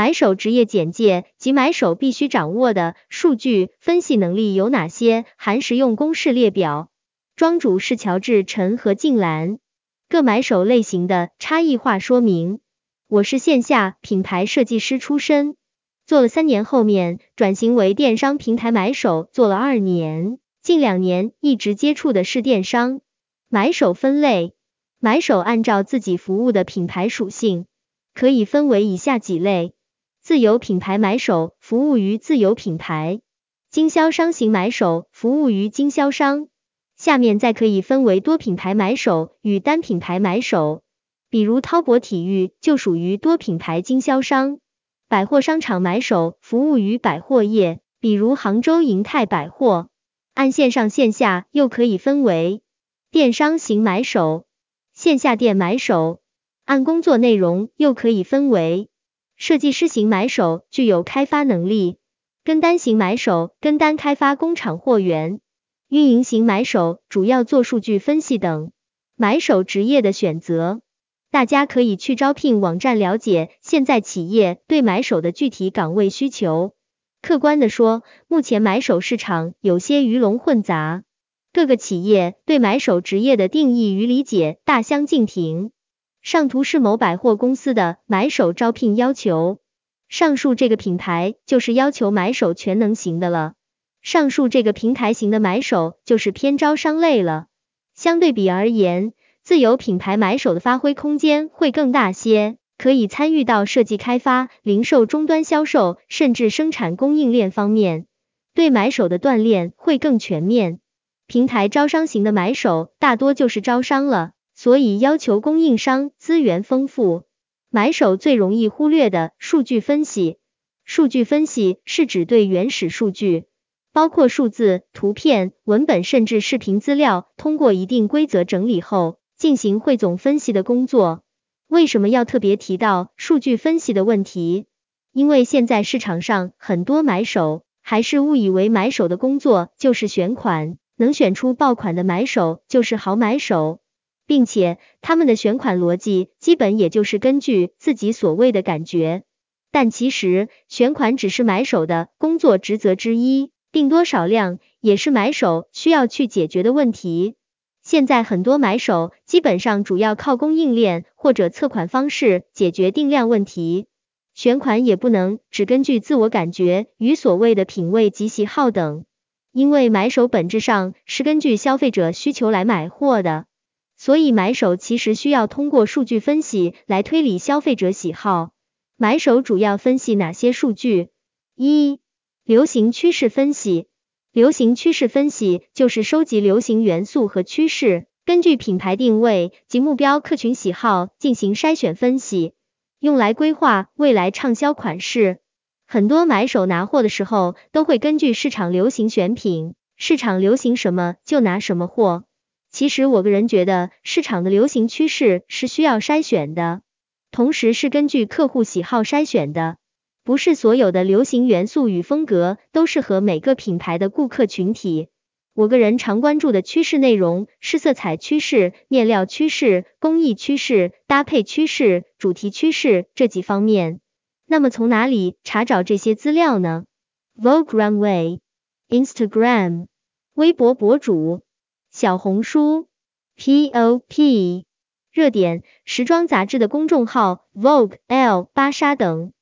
买手职业简介及买手必须掌握的数据分析能力有哪些？含实用公式列表。庄主是乔治陈和静兰。各买手类型的差异化说明。我是线下品牌设计师出身，做了三年，后面转型为电商平台买手，做了二年，近两年一直接触的是电商买手分类。买手按照自己服务的品牌属性，可以分为以下几类：自有品牌买手服务于自有品牌，经销商型买手服务于经销商。下面再可以分为多品牌买手与单品牌买手。比如滔博体育就属于多品牌经销商，百货商场买手服务于百货业，比如杭州银泰百货。按线上线下又可以分为电商型买手、线下店买手。按工作内容又可以分为设计师型买手，具有开发能力；跟单型买手，跟单开发工厂货源；运营型买手，主要做数据分析等。买手职业的选择。大家可以去招聘网站了解现在企业对买手的具体岗位需求。客观的说，目前买手市场有些鱼龙混杂，各个企业对买手职业的定义与理解大相径庭。上图是某百货公司的买手招聘要求，上述这个品牌就是要求买手全能型的了，上述这个平台型的买手就是偏招商类了。相对比而言。自有品牌买手的发挥空间会更大些，可以参与到设计开发、零售终端销售，甚至生产供应链方面，对买手的锻炼会更全面。平台招商型的买手大多就是招商了，所以要求供应商资源丰富。买手最容易忽略的数据分析，数据分析是指对原始数据，包括数字、图片、文本甚至视频资料，通过一定规则整理后。进行汇总分析的工作。为什么要特别提到数据分析的问题？因为现在市场上很多买手还是误以为买手的工作就是选款，能选出爆款的买手就是好买手，并且他们的选款逻辑基本也就是根据自己所谓的感觉。但其实选款只是买手的工作职责之一，定多少量也是买手需要去解决的问题。现在很多买手基本上主要靠供应链或者测款方式解决定量问题，选款也不能只根据自我感觉与所谓的品味及喜好等，因为买手本质上是根据消费者需求来买货的，所以买手其实需要通过数据分析来推理消费者喜好。买手主要分析哪些数据？一、流行趋势分析。流行趋势分析就是收集流行元素和趋势，根据品牌定位及目标客群喜好进行筛选分析，用来规划未来畅销款式。很多买手拿货的时候都会根据市场流行选品，市场流行什么就拿什么货。其实我个人觉得，市场的流行趋势是需要筛选的，同时是根据客户喜好筛选的。不是所有的流行元素与风格都适合每个品牌的顾客群体。我个人常关注的趋势内容是色彩趋势、面料趋势、工艺趋势、搭配趋势、主题趋势这几方面。那么从哪里查找这些资料呢？Vogue Runway、Instagram、微博博主、小红书、POP、热点时装杂志的公众号 Vogue、L、芭莎等。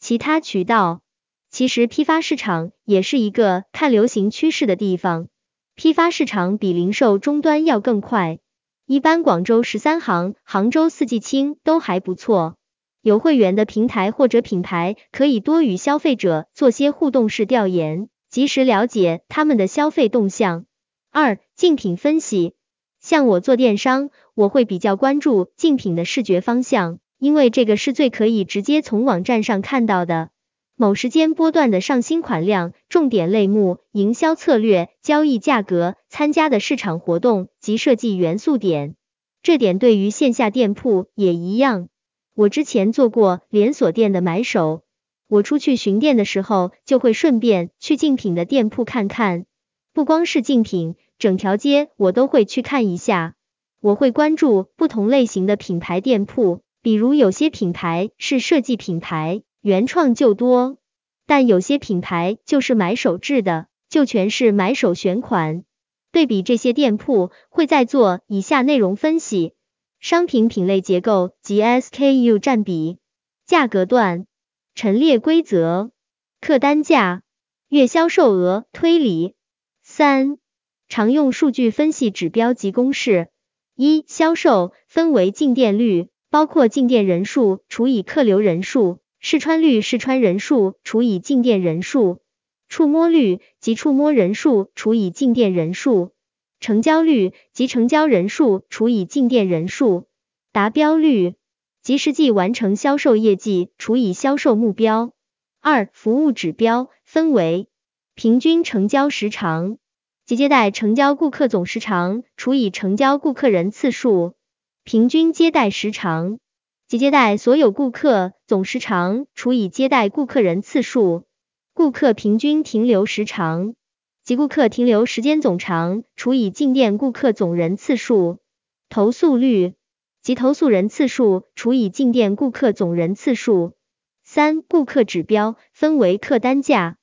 其他渠道，其实批发市场也是一个看流行趋势的地方。批发市场比零售终端要更快。一般广州十三行、杭州四季青都还不错。有会员的平台或者品牌，可以多与消费者做些互动式调研，及时了解他们的消费动向。二、竞品分析。像我做电商，我会比较关注竞品的视觉方向。因为这个是最可以直接从网站上看到的，某时间波段的上新款量、重点类目、营销策略、交易价格、参加的市场活动及设计元素点，这点对于线下店铺也一样。我之前做过连锁店的买手，我出去巡店的时候，就会顺便去竞品的店铺看看，不光是竞品，整条街我都会去看一下。我会关注不同类型的品牌店铺。比如有些品牌是设计品牌，原创就多，但有些品牌就是买手制的，就全是买手选款。对比这些店铺，会再做以下内容分析：商品品类结构及 SKU 占比、价格段、陈列规则、客单价、月销售额推理。三、常用数据分析指标及公式。一、销售分为进店率，包括进店人数除以客流人数；试穿率，试穿人数除以进店人数。触摸率及触摸人数除以进店人数，成交率及成交人数除以进店人数，达标率及实际完成销售业绩除以销售目标。二、服务指标分为平均成交时长及接待成交顾客总时长除以成交顾客人次数，平均接待时长及接待所有顾客总时长除以接待顾客人次数。顾客平均停留时长及顾客停留时间总长除以进店顾客总人次数，投诉率及投诉人次数除以进店顾客总人次数。三、顾客指标分为客单价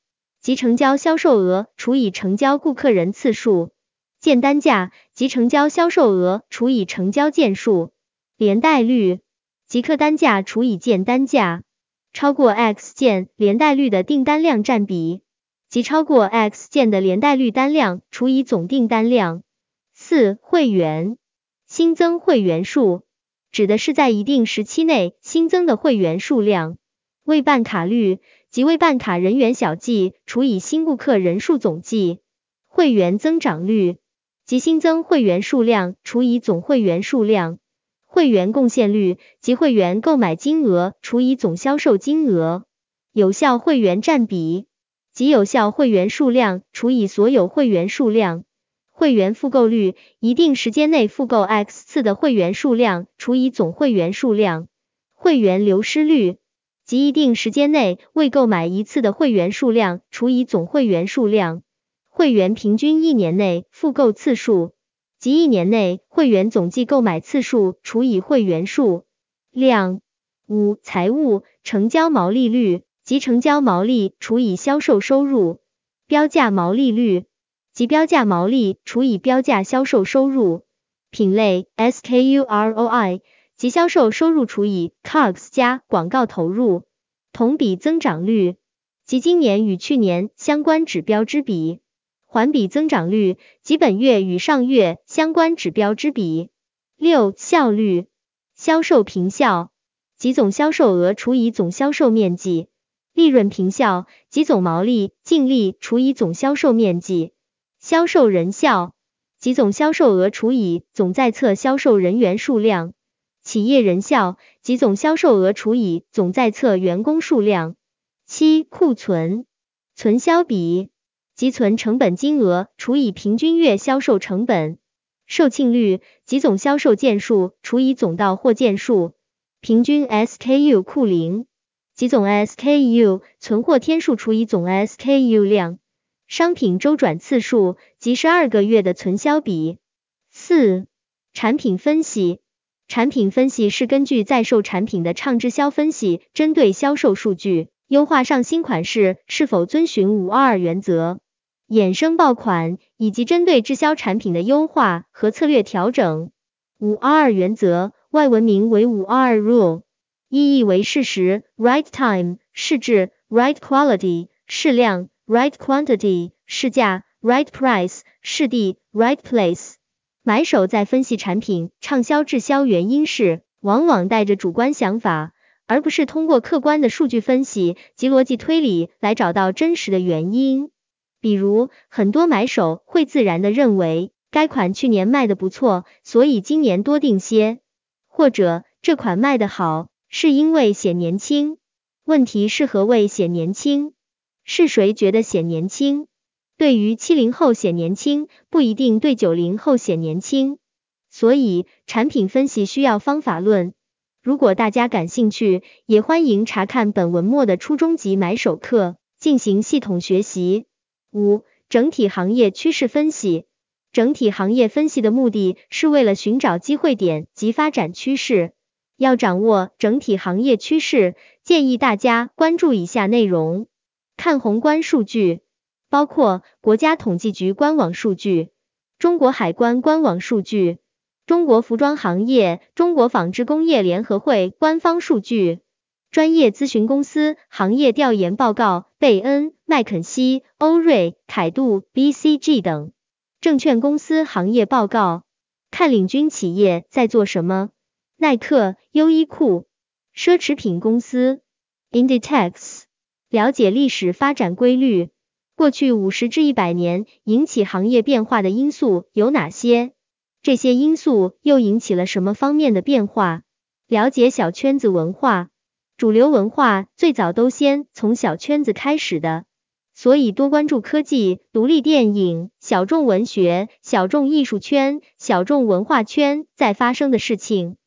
及成交销售额除以成交顾客人次数，件单价及成交销售额除以成交件数，连带率即客单价除以件单价。超过 X 件连带率的订单量占比及超过 X 件的连带率单量除以总订单量。四、会员新增会员数指的是在一定时期内新增的会员数量。未办卡率即未办卡人员小计除以新顾客人数总计。会员增长率。及新增会员数量除以总会员数量。会员贡献率。及会员购买金额除以总销售金额，有效会员占比。及有效会员数量除以所有会员数量，会员复购率。一定时间内复购 X 次的会员数量除以总会员数量，会员流失率。及一定时间内未购买一次的会员数量除以总会员数量，会员平均一年内复购次数。即一年内会员总计购买次数除以会员数量。五、财务成交毛利率及成交毛利除以销售收入。标价毛利率及标价毛利除以标价销售收入。品类 SKU ROI 及销售收入除以 COGS 加广告投入。同比增长率及今年与去年相关指标之比。环比增长率及本月与上月相关指标之比。六、效率，销售平效及总销售额除以总销售面积，利润平效及总毛利净利除以总销售面积，销售人效及总销售额除以总在册销售人员数量，企业人效及总销售额除以总在册员工数量。七、库存，存销比。积存成本金额除以平均月销售成本，售罄率。及总销售件数除以总到货件数，平均 SKU 库龄。及总 SKU 存货天数除以总 SKU 量，商品周转次数及十二个月的存销比。四、产品分析，产品分析是根据在售产品的畅滞销分析，针对销售数据，优化上新款式是否遵循五二二原则。衍生爆款以及针对滞销产品的优化和策略调整。五二二原则外文名为五二二 rule，意义为适时 right time，适质 right quality，适量 right quantity，适价 right price，适地 right place。买手在分析产品畅销滞销原因时，往往带着主观想法，而不是通过客观的数据分析及逻辑推理来找到真实的原因。比如，很多买手会自然的认为该款去年卖的不错，所以今年多订些；或者这款卖的好，是因为显年轻。问题是何谓显年轻？是谁觉得显年轻？对于七零后显年轻，不一定对九零后显年轻。所以产品分析需要方法论。如果大家感兴趣，也欢迎查看本文末的初中级买手课，进行系统学习。五、整体行业趋势分析。整体行业分析的目的是为了寻找机会点及发展趋势。要掌握整体行业趋势，建议大家关注以下内容：看宏观数据，包括国家统计局官网数据、中国海关官网数据、中国服装行业、中国纺织工业联合会官方数据、专业咨询公司行业调研报告、贝恩、麦肯锡、欧瑞、凯度、BCG 等。证券公司行业报告，看领军企业在做什么。耐克、优衣库、奢侈品公司、Inditex，了解历史发展规律。过去五十至一百年引起行业变化的因素有哪些？这些因素又引起了什么方面的变化？了解小圈子文化，主流文化最早都先从小圈子开始的，所以多关注科技、独立电影、小众文学、小众艺术圈、小众文化圈在发生的事情。